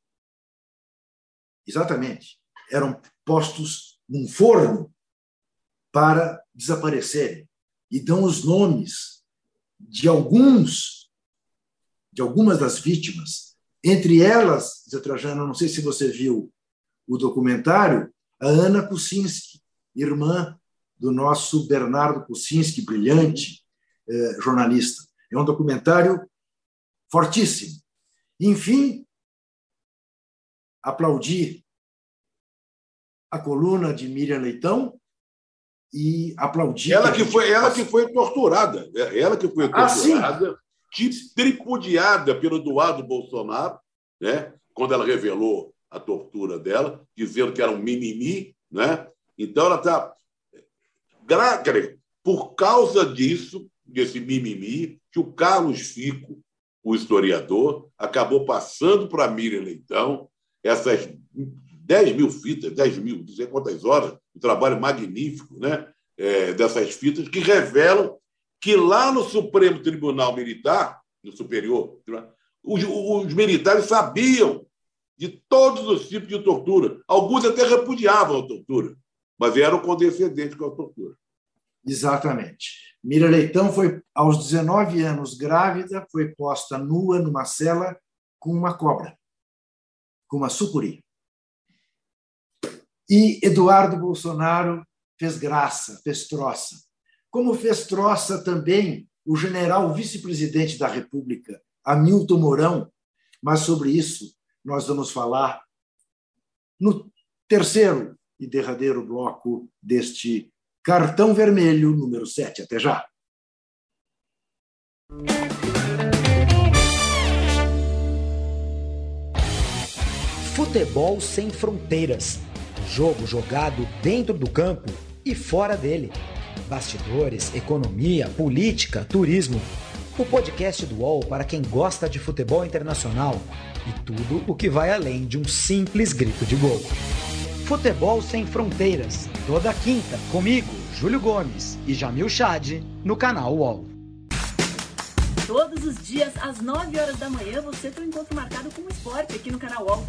A: Exatamente. Eram postos num forno para desaparecerem. E dão os nomes de alguns, de algumas das vítimas. Entre elas, Zé Trajano, não sei se você viu o documentário, a Ana Kucinski, irmã do nosso Bernardo Kucinski, brilhante eh, jornalista. É um documentário fortíssimo. Enfim, aplaudi a coluna de Miriam Leitão e aplaudi.
B: Ela que foi, ela que foi torturada, né? ela que foi torturada, ah, tripudiada pelo Eduardo Bolsonaro, né? Quando ela revelou a tortura dela, dizendo que era um mimimi, né? Então ela está por causa disso, desse mimimi, que o Carlos Fico, o historiador, acabou passando para Miriam Leitão essas 10 mil fitas, 10 mil, não sei quantas horas, um trabalho magnífico né? É, dessas fitas, que revelam que lá no Supremo Tribunal Militar, no Superior, os, os militares sabiam de todos os tipos de tortura. Alguns até repudiavam a tortura, mas eram condescendentes com a tortura.
A: Exatamente. Mira Leitão foi, aos 19 anos, grávida, foi posta nua numa cela com uma cobra, com uma sucuri. E Eduardo Bolsonaro fez graça, fez troça. Como fez troça também o general vice-presidente da República, Hamilton Mourão, mas sobre isso nós vamos falar no terceiro e derradeiro bloco deste cartão vermelho número 7. Até já.
E: Futebol sem fronteiras Jogo jogado dentro do campo e fora dele. Bastidores, economia, política, turismo. O podcast do UOL para quem gosta de futebol internacional e tudo o que vai além de um simples grito de gol. Futebol Sem Fronteiras, toda quinta, comigo, Júlio Gomes e Jamil Chad, no canal UOL.
F: Todos os dias, às 9 horas da manhã, você tem um encontro marcado com o esporte aqui no canal UOL.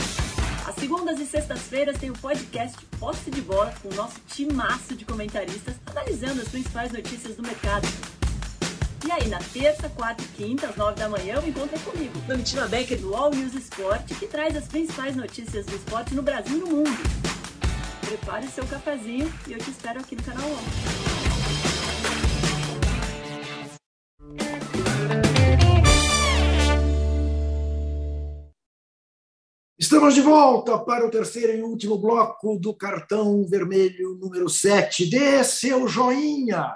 F: Às segundas e sextas-feiras tem o podcast Posse de Bola com o nosso timaço de comentaristas analisando as principais notícias do mercado. E aí, na terça, quarta e quinta, às nove da manhã, eu encontro comigo, Domitila Becker, do All News Esporte, que traz as principais notícias do esporte no Brasil e no mundo. Prepare seu cafezinho e eu te espero aqui no canal.
A: Estamos de volta para o terceiro e último bloco do cartão vermelho número 7. Dê seu joinha.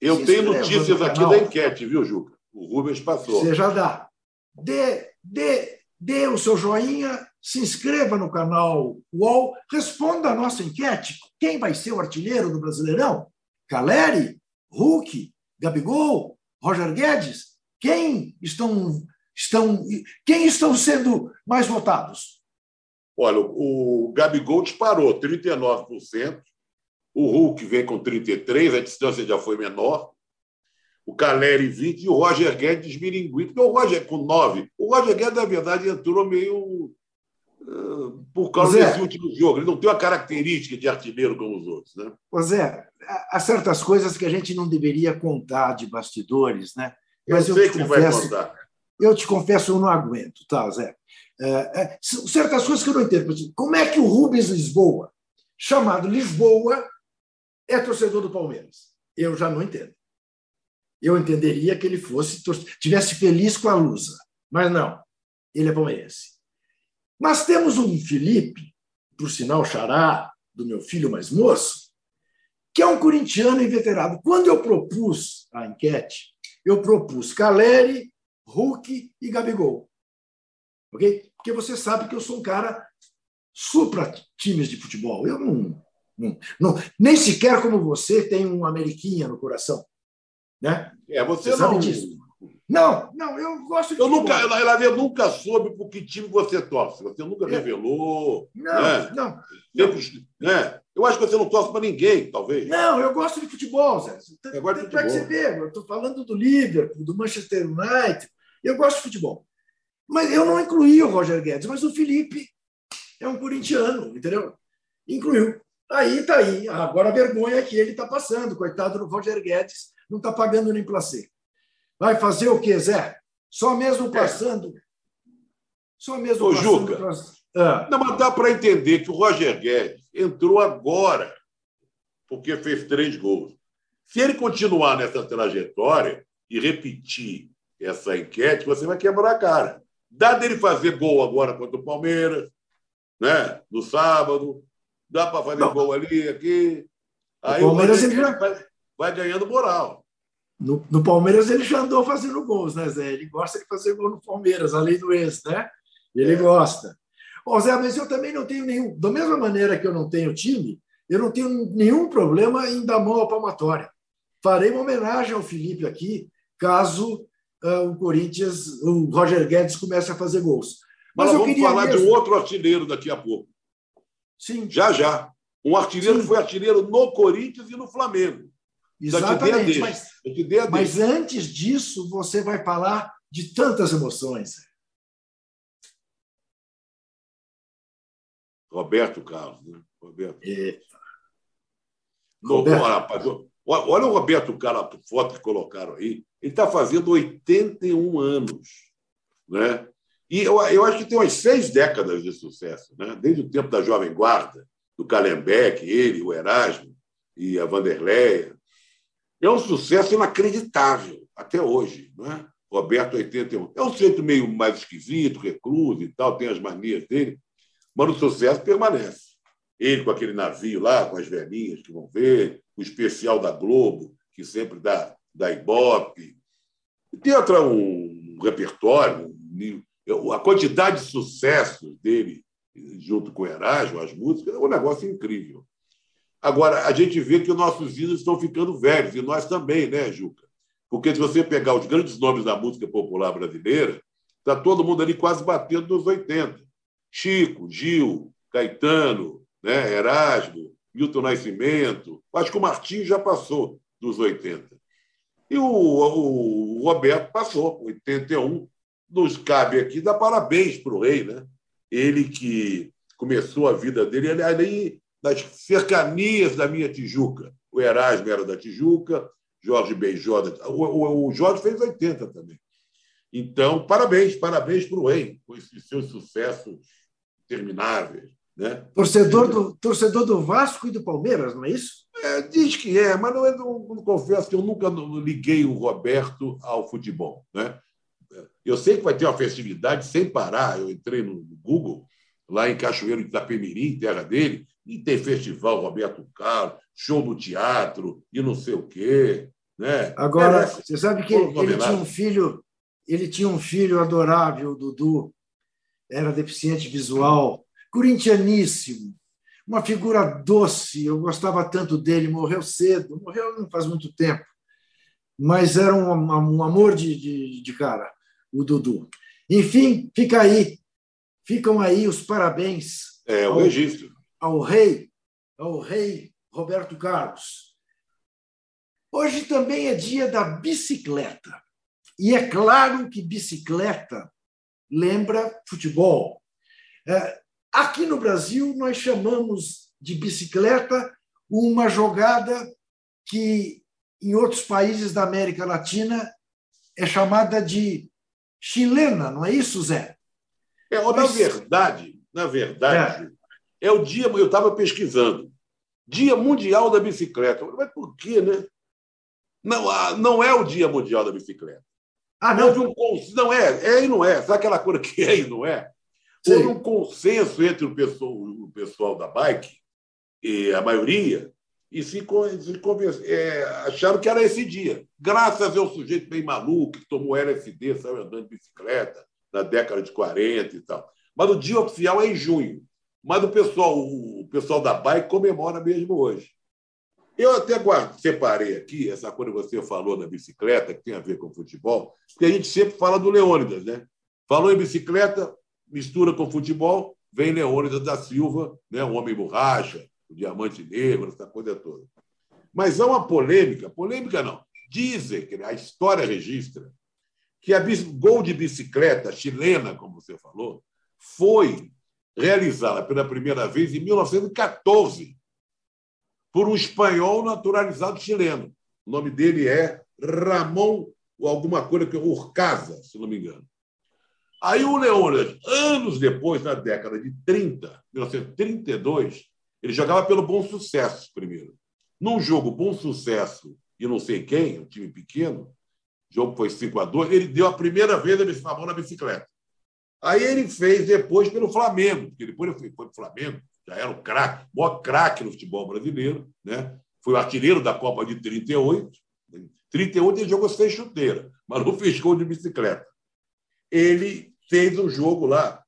B: Eu se tenho notícias aqui da enquete, viu, Juca? O Rubens passou.
A: Você já dá. Dê, dê, dê o seu joinha, se inscreva no canal UOL, responda a nossa enquete. Quem vai ser o artilheiro do Brasileirão? Caleri? Hulk? Gabigol? Roger Guedes? Quem estão estão. Quem estão sendo mais votados?
B: Olha, o Gabigol disparou 39%, o Hulk vem com 33%, a distância já foi menor, o Caleri 20% e o Roger Guedes desmiringuindo, porque o Roger com 9%. O Roger Guedes, na verdade, entrou meio por causa desse último jogo. Ele não tem uma característica de artilheiro como os outros. Né?
A: Pois é, há certas coisas que a gente não deveria contar de bastidores, né?
B: Mas eu, eu sei que confesso, vai contar
A: eu te confesso, eu não aguento, tá, Zé? É, é, certas coisas que eu não entendo. Como é que o Rubens Lisboa, chamado Lisboa, é torcedor do Palmeiras? Eu já não entendo. Eu entenderia que ele fosse tivesse feliz com a Lusa, mas não. Ele é palmeirense. Mas temos um Felipe, por sinal xará do meu filho mais moço, que é um corintiano inveterado. Quando eu propus a enquete, eu propus Caleri, Hulk e Gabigol. Ok? Porque você sabe que eu sou um cara supra times de futebol. Eu não, não, não nem sequer como você tem um ameriquinha no coração. Né?
B: É, você, você não... sabe disso.
A: Não, não, eu gosto de.
B: Eu nunca, ela, ela nunca soube por que time você torce. Você nunca revelou.
A: Não, né? não.
B: Sempre, né? Eu acho que você não torce para ninguém, talvez.
A: Não, eu gosto de futebol, Zé. Gosta de futebol. Você ver, eu estou falando do Liverpool, do Manchester United, eu gosto de futebol. Mas eu não incluí o Roger Guedes, mas o Felipe é um corintiano, entendeu? Incluiu. Aí tá aí. Agora a vergonha é que ele está passando. Coitado do Roger Guedes, não está pagando nem placê. Vai fazer o quê, Zé? Só mesmo passando. Só mesmo
B: Ô, passando. Juca, ah. Não, mas dá para entender que o Roger Guedes entrou agora porque fez três gols. Se ele continuar nessa trajetória e repetir essa enquete, você vai quebrar a cara. Dá dele fazer gol agora contra o Palmeiras, né? no sábado, dá para fazer Não. gol ali, aqui. Aí o Palmeiras vai ganhando moral.
A: No, no, Palmeiras ele já andou fazendo gols, né, Zé? Ele gosta de fazer gol no Palmeiras, além do ex, né? Ele é. gosta. Ô, Zé, mas eu também não tenho nenhum. Da mesma maneira que eu não tenho time, eu não tenho nenhum problema em dar mão à palmatória. Farei uma homenagem ao Felipe aqui, caso uh, o Corinthians, o Roger Guedes comece a fazer gols.
B: Mas, Mas eu vamos falar mesmo... de um outro artilheiro daqui a pouco.
A: Sim.
B: Já, já. Um artilheiro Sim. que foi artilheiro no Corinthians e no Flamengo.
A: Exatamente. Mas, mas antes disso, você vai falar de tantas emoções.
B: Roberto Carlos, né? Roberto.
A: Eita.
B: Roberto. rapaz, olha o Roberto Carlos, a foto que colocaram aí. Ele está fazendo 81 anos. Né? E eu, eu acho que tem umas seis décadas de sucesso, né? desde o tempo da Jovem Guarda, do Calembek, ele, o Erasmo e a Vanderleia. É um sucesso inacreditável até hoje. Né? Roberto, 81. É um jeito meio mais esquisito, recluso e tal, tem as manias dele, mas o sucesso permanece. Ele com aquele navio lá, com as velhinhas que vão ver, o especial da Globo, que sempre dá, dá ibope. Tem outra, um, repertório, a quantidade de sucessos dele junto com o Erasmo, as músicas, é um negócio incrível. Agora, a gente vê que os nossos ídolos estão ficando velhos, e nós também, né, Juca? Porque se você pegar os grandes nomes da música popular brasileira, está todo mundo ali quase batendo nos 80. Chico, Gil, Caetano, né, Erasmo, Milton Nascimento. Acho que o Martins já passou dos 80. E o, o Roberto passou, 81. Nos cabe aqui dar parabéns para o rei, né? Ele que começou a vida dele ali nas cercanias da minha Tijuca. O Erasmo era da Tijuca, Jorge Beijó. O, o, o Jorge fez 80 também. Então, parabéns, parabéns para o rei, com esses seus sucessos termináveis. Né?
A: Torcedor do, torcedor do Vasco e do Palmeiras, não é isso?
B: É, diz que é, mas não, é, não, não confesso que eu nunca liguei o Roberto ao futebol. Né? Eu sei que vai ter uma festividade sem parar. Eu entrei no Google, lá em Cachoeiro de Itapemirim, terra dele, e tem festival Roberto Carlos, show no teatro e não sei o quê. Né?
A: Agora, é, você sabe que ele tinha um filho, ele tinha um filho adorável, o Dudu, era deficiente visual, corintianíssimo, uma figura doce, eu gostava tanto dele, morreu cedo, morreu não faz muito tempo, mas era um, um amor de, de, de cara, o Dudu. Enfim, fica aí, ficam aí os parabéns
B: é, ao, registro.
A: Ao rei, ao rei Roberto Carlos. Hoje também é dia da bicicleta. E é claro que bicicleta lembra futebol. É, aqui no Brasil, nós chamamos de bicicleta uma jogada que em outros países da América Latina é chamada de chilena, não é isso, Zé?
B: É, na verdade, na verdade, é, é o dia, eu estava pesquisando, Dia Mundial da Bicicleta. Mas por quê, né? Não, ah, não é o Dia Mundial da Bicicleta. Ah, não? Houve um não é, é e não é. Sabe aquela coisa que é e não é? Houve Sim. um consenso entre o pessoal, o pessoal da bike, e a maioria, e se, se é, acharam que era esse dia. Graças ao sujeito bem maluco que tomou LSD, saiu andando de bicicleta na década de 40 e tal. Mas o dia oficial é em junho. Mas o pessoal, o pessoal da bike comemora mesmo hoje. Eu até guardo, separei aqui essa coisa que você falou da bicicleta, que tem a ver com futebol, porque a gente sempre fala do Leônidas, né? Falou em bicicleta, mistura com futebol, vem Leônidas da Silva, né? o Homem Borracha, o Diamante Negro, essa coisa toda. Mas há uma polêmica, polêmica não, dizem, a história registra, que a gol de bicicleta chilena, como você falou, foi realizada pela primeira vez em 1914 por um espanhol naturalizado chileno. O nome dele é Ramon, ou alguma coisa que é Urcaza, se não me engano. Aí o Leônidas, anos depois, na década de 30, 1932, ele jogava pelo Bom Sucesso primeiro. Num jogo bom sucesso e não sei quem, um time pequeno, o jogo foi 5 a 2 ele deu a primeira vez a mão na bicicleta. Aí ele fez depois pelo Flamengo, porque depois ele foi, para o Flamengo, já era o craque, o maior craque no futebol brasileiro, né? foi o artilheiro da Copa de 38. 38 ele jogou sem chuteira, mas não fez gol de bicicleta. Ele fez um jogo lá,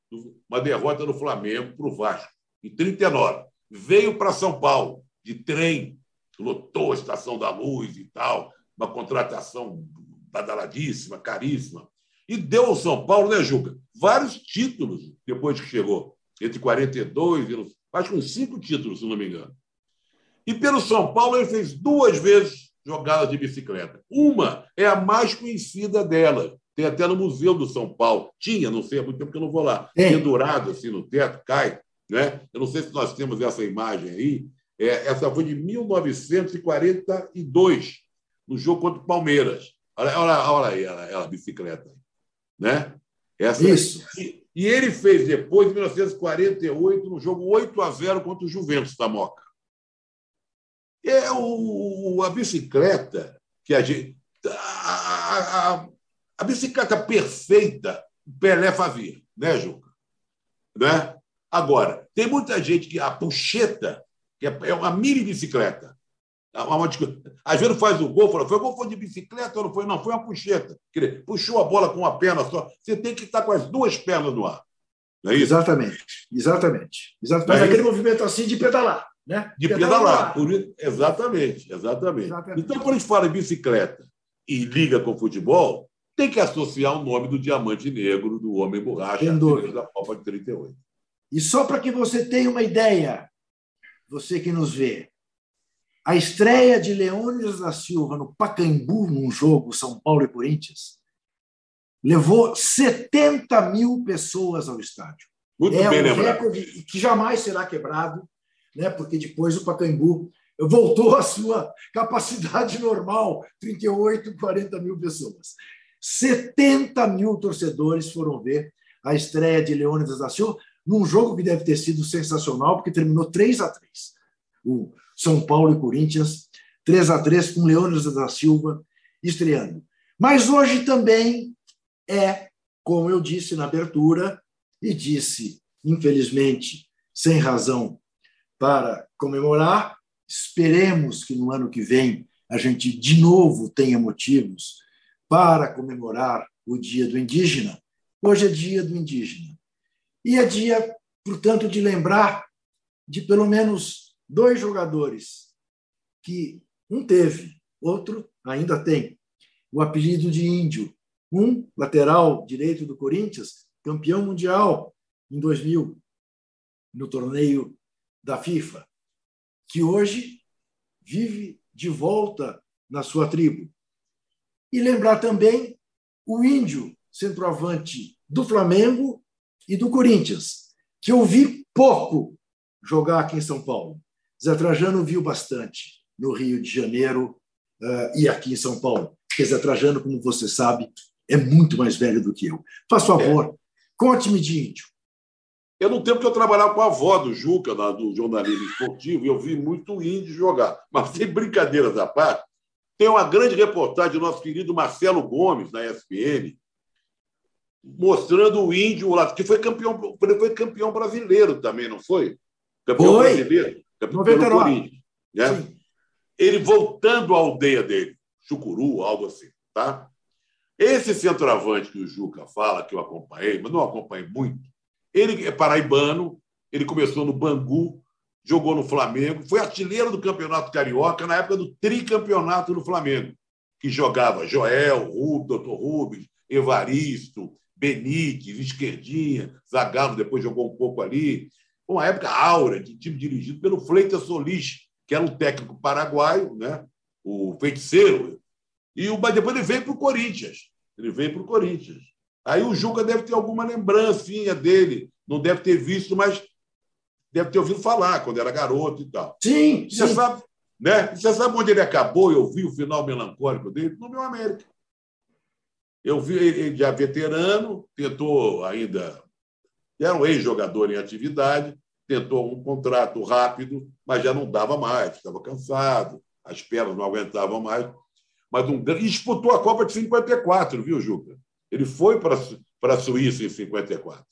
B: uma derrota no Flamengo para o Vasco, em 39. Veio para São Paulo, de trem, lotou a Estação da Luz e tal, uma contratação badaladíssima, caríssima. E deu ao São Paulo, né, Juca? Vários títulos depois que chegou. Entre 42 e acho que uns cinco títulos, se não me engano. E pelo São Paulo ele fez duas vezes jogada de bicicleta. Uma é a mais conhecida dela. Tem até no Museu do São Paulo. Tinha, não sei, há muito tempo que eu não vou lá. É. Pendurado assim no teto, cai. Né? Eu não sei se nós temos essa imagem aí. É, essa foi de 1942, no jogo contra o Palmeiras. Olha, olha, olha aí ela, ela, a bicicleta. Né? Essa,
A: Isso.
B: E, e, ele fez depois, em 1948, no jogo 8 a 0 contra o Juventus da Moca. É o, a bicicleta que a gente. A, a, a bicicleta perfeita, Pelé fazia, né, Juca? Né? Agora, tem muita gente que a puxeta, que é, é uma mini bicicleta. É às vezes faz o gol, fala, foi gol foi de bicicleta ou não foi? Não, foi uma puxeta. puxou a bola com uma perna só. Você tem que estar com as duas pernas no ar.
A: É? Exatamente, exatamente. exatamente. Mas é aquele movimento assim de pedalar. Né?
B: De pedalar. Por... Exatamente, exatamente, exatamente. Então, quando a gente fala em bicicleta e liga com futebol, tem que associar o nome do diamante negro, do homem borracha, da Copa de 38.
A: E só para que você tenha uma ideia, você que nos vê, a estreia de Leônidas da Silva no Pacaembu, num jogo São Paulo e Corinthians, levou 70 mil pessoas ao estádio.
B: Muito é bem um lembrado. recorde
A: que jamais será quebrado né? porque depois o Pacaembu voltou à sua capacidade normal, 38, 40 mil pessoas. 70 mil torcedores foram ver a estreia de Leônidas da Silva num jogo que deve ter sido sensacional, porque terminou 3 a 3 O São Paulo e Corinthians, 3 a 3 com Leônidas da Silva estreando. Mas hoje também é, como eu disse na abertura, e disse, infelizmente, sem razão, para comemorar. Esperemos que no ano que vem a gente de novo tenha motivos para comemorar o Dia do Indígena. Hoje é Dia do Indígena. E é dia, portanto, de lembrar de pelo menos dois jogadores que um teve, outro ainda tem o apelido de Índio. Um, lateral direito do Corinthians, campeão mundial em 2000, no torneio da FIFA, que hoje vive de volta na sua tribo. E lembrar também o índio centroavante do Flamengo e do Corinthians, que eu vi pouco jogar aqui em São Paulo. Zé Trajano viu bastante no Rio de Janeiro uh, e aqui em São Paulo. Porque Zé Trajano, como você sabe, é muito mais velho do que eu. Faz favor, é. conte-me de índio.
B: Eu no tempo que eu trabalhava com a avó do Juca, do jornalismo esportivo, e eu vi muito índio jogar. [LAUGHS] Mas sem brincadeiras à parte, tem uma grande reportagem do nosso querido Marcelo Gomes, na ESPN, mostrando o índio lá, que foi campeão, foi campeão brasileiro também, não foi? Campeão
A: foi.
B: brasileiro, pelo Corinthians. Né? Ele voltando à aldeia dele, Chucuru, algo assim. Tá? Esse centroavante que o Juca fala, que eu acompanhei, mas não acompanhei muito, ele é paraibano, ele começou no Bangu, jogou no Flamengo, foi artilheiro do Campeonato Carioca na época do tricampeonato do Flamengo, que jogava Joel, Rubens, Dr. Rubens, Evaristo, Benítez, Esquerdinha, Zagallo depois jogou um pouco ali. Uma época áurea de time dirigido pelo Fleitas Solis, que era um técnico paraguaio, né? o feiticeiro. E o, depois ele veio para o Corinthians. Ele veio para o Corinthians. Aí o Juca deve ter alguma lembrancinha dele, não deve ter visto, mas deve ter ouvido falar quando era garoto e tal.
A: Sim,
B: você
A: sim.
B: sabe, né? Você sabe onde ele acabou? Eu vi o final melancólico dele no meu América. Eu vi ele já veterano, tentou ainda, era um ex-jogador em atividade, tentou um contrato rápido, mas já não dava mais, estava cansado, as pernas não aguentavam mais. Mas um, disputou a Copa de 54, viu, Juca? Ele foi para, para a Suíça em 54.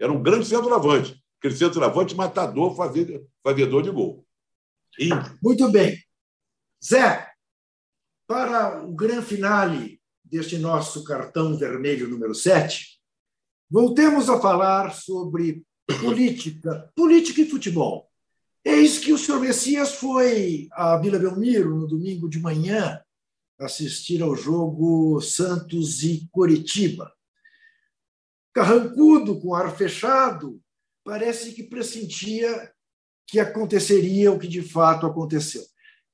B: Era um grande centroavante, aquele centroavante matador, fazedor de gol.
A: Muito bem. Zé, para o grande finale deste nosso cartão vermelho número 7, voltemos a falar sobre política, política e futebol. Eis que o senhor Messias foi à Vila Belmiro no domingo de manhã assistir ao jogo Santos e Coritiba. Carrancudo, com ar fechado, parece que pressentia que aconteceria o que de fato aconteceu.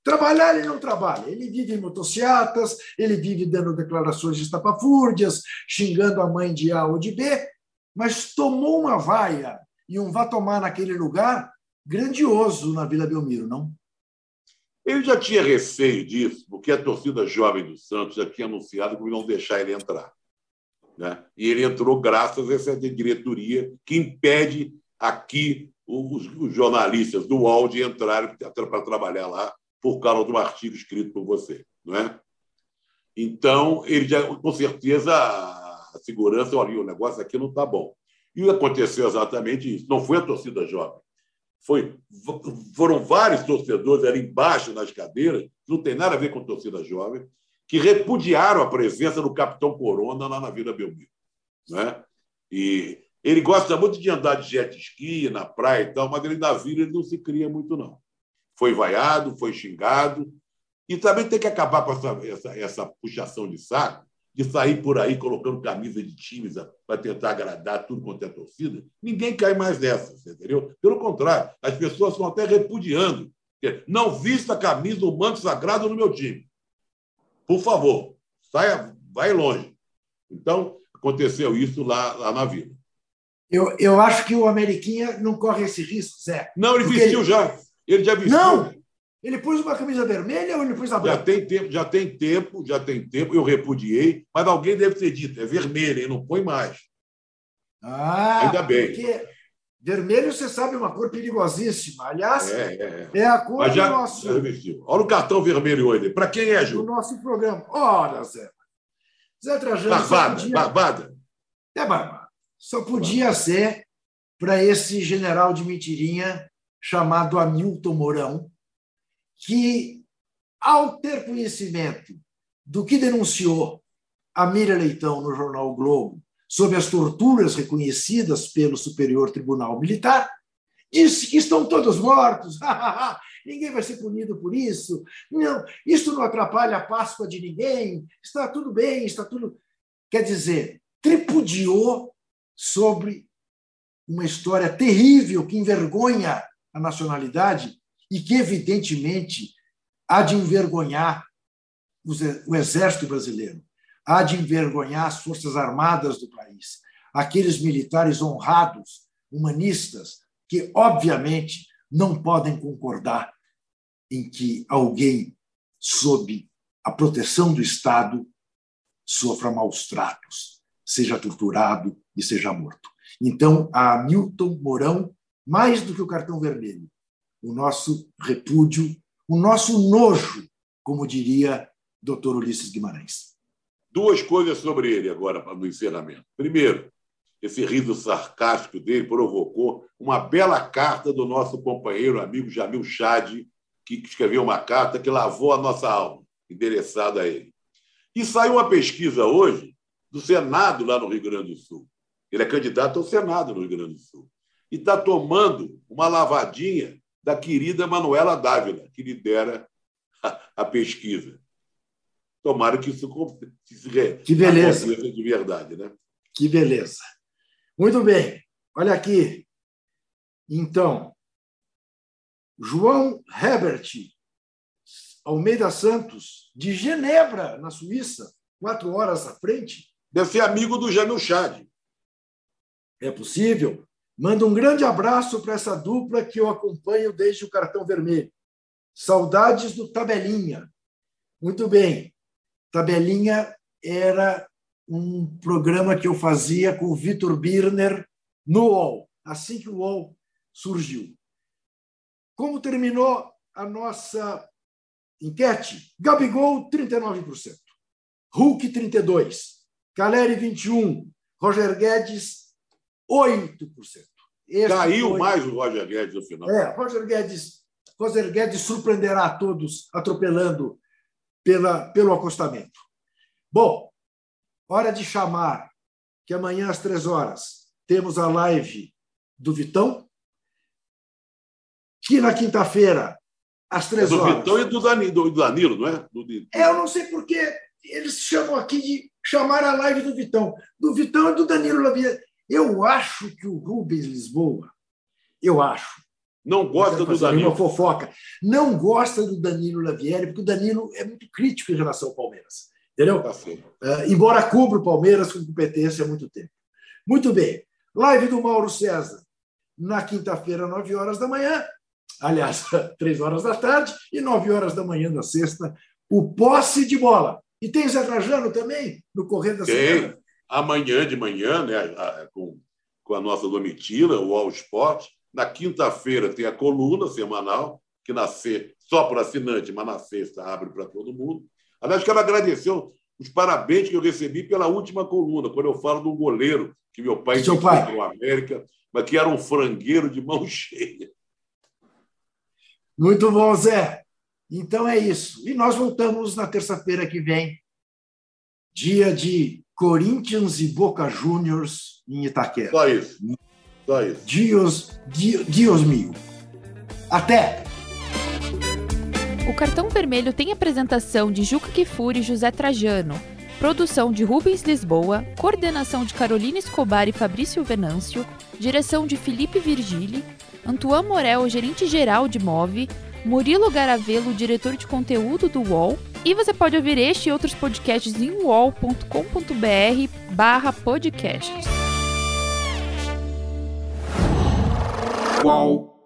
A: Trabalhar ele não trabalha, ele vive em motocicletas, ele vive dando declarações de estapafúrdias, xingando a mãe de A ou de B, mas tomou uma vaia e um vá tomar naquele lugar grandioso na Vila Belmiro, não?
B: Ele já tinha receio disso, porque a torcida jovem do Santos já tinha anunciado que não deixar ele entrar. Né? E ele entrou graças a essa diretoria que impede aqui os, os jornalistas do UOL de entrarem para trabalhar lá por causa do artigo escrito por você. Não é? Então, ele já, com certeza, a segurança, olha, o negócio aqui não está bom. E aconteceu exatamente isso. Não foi a torcida jovem. Foi, foram vários torcedores ali embaixo nas cadeiras, não tem nada a ver com torcida jovem, que repudiaram a presença do capitão Corona lá na Vila Belmiro. Né? E ele gosta muito de andar de jet ski na praia e tal, mas ele na vila ele não se cria muito, não. Foi vaiado, foi xingado. E também tem que acabar com essa, essa, essa puxação de saco de sair por aí colocando camisa de times para tentar agradar tudo quanto é torcida, ninguém cai mais nessa, entendeu? Pelo contrário, as pessoas estão até repudiando. Não vista a camisa do manto sagrado no meu time. Por favor, saia, vai longe. Então, aconteceu isso lá, lá na vila.
A: Eu, eu acho que o Ameriquinha não corre esse risco, Zé.
B: Não, ele vestiu ele... já. Ele já vestiu.
A: Não! Ele pôs uma camisa vermelha ou ele pôs a branca?
B: Já tem tempo, já tem tempo, já tem tempo. Eu repudiei, mas alguém deve ter dito, é vermelho, ele não põe mais.
A: Ah,
B: ainda bem.
A: Porque vermelho, você sabe, é uma cor perigosíssima. Aliás, é, é, é. é a cor
B: já,
A: do nosso.
B: Olha o cartão vermelho hoje. Para quem é, Ju?
A: Do nosso programa. Olha, Zé. Zé Trajano.
B: Barbada, podia... barbada.
A: É barbada. Só podia ser para esse general de mentirinha chamado Hamilton Mourão, que, ao ter conhecimento do que denunciou a Miriam Leitão no jornal o Globo sobre as torturas reconhecidas pelo Superior Tribunal Militar, disse que estão todos mortos, [LAUGHS] ninguém vai ser punido por isso, não, isso não atrapalha a Páscoa de ninguém, está tudo bem, está tudo. Quer dizer, tripudiou sobre uma história terrível que envergonha a nacionalidade e que, evidentemente, há de envergonhar o exército brasileiro, há de envergonhar as forças armadas do país, aqueles militares honrados, humanistas, que, obviamente, não podem concordar em que alguém, sob a proteção do Estado, sofra maus tratos, seja torturado e seja morto. Então, a Milton Mourão, mais do que o cartão vermelho, o nosso repúdio, o nosso nojo, como diria Dr. Ulisses Guimarães.
B: Duas coisas sobre ele agora, no encerramento. Primeiro, esse riso sarcástico dele provocou uma bela carta do nosso companheiro, amigo Jamil Chad, que escreveu uma carta que lavou a nossa alma, endereçada a ele. E saiu uma pesquisa hoje do Senado lá no Rio Grande do Sul. Ele é candidato ao Senado no Rio Grande do Sul. E está tomando uma lavadinha da querida Manuela Dávila, que lidera a, a pesquisa. Tomara que isso se
A: que beleza.
B: de verdade. Né?
A: Que beleza. Muito bem. Olha aqui. Então, João Herbert Almeida Santos, de Genebra, na Suíça, quatro horas à frente.
B: Deve ser amigo do Jamil Chad.
A: É possível. Manda um grande abraço para essa dupla que eu acompanho desde o cartão vermelho. Saudades do Tabelinha. Muito bem. Tabelinha era um programa que eu fazia com o Vitor Birner no UOL. Assim que o UOL surgiu. Como terminou a nossa enquete? Gabigol, 39%. Hulk, 32%. Caleri, 21%. Roger Guedes, 8%.
B: Esse Caiu foi... mais o Roger Guedes no final.
A: É, Roger Guedes, Roger Guedes surpreenderá a todos atropelando pela, pelo acostamento. Bom, hora de chamar, que amanhã às três horas temos a live do Vitão, que na quinta-feira, às três
B: é do
A: horas.
B: Do Vitão e do Danilo, do Danilo não é? Do...
A: É, eu não sei porque eles chamam aqui de chamar a live do Vitão. Do Vitão e do Danilo Lavier. Eu acho que o Rubens Lisboa, eu acho.
B: Não gosta do Danilo.
A: Uma fofoca. Não gosta do Danilo Lavieri, porque o Danilo é muito crítico em relação ao Palmeiras. Entendeu?
B: Tá
A: uh, embora cubra o Palmeiras com competência há muito tempo. Muito bem. Live do Mauro César, na quinta-feira, 9 horas da manhã. Aliás, [LAUGHS] 3 horas da tarde e 9 horas da manhã da sexta. O posse de bola. E tem Zé Trajano também, no correr da semana
B: amanhã de manhã, né, com, com a nossa Domitila, o All Sport. Na quinta-feira tem a coluna semanal, que nascer só para assinante, mas na sexta abre para todo mundo. Aliás, quero agradecer os parabéns que eu recebi pela última coluna, quando eu falo do goleiro que meu pai
A: Seu pai.
B: para o América, mas que era um frangueiro de mão [LAUGHS] cheia.
A: Muito bom, Zé. Então é isso. E nós voltamos na terça-feira que vem, dia de Corinthians e Boca Juniors em Itaquera.
B: Só isso. Só isso.
A: Dios, Dios, Dios mil. Até!
D: O cartão vermelho tem apresentação de Juca Kifuri e José Trajano, produção de Rubens Lisboa, coordenação de Carolina Escobar e Fabrício Venâncio, direção de Felipe Virgili, Antoine Morel, gerente-geral de Move, Murilo Garavelo, diretor de conteúdo do UOL, e você pode ouvir este e outros podcasts em uol.com.br barra podcasts.
G: Uol.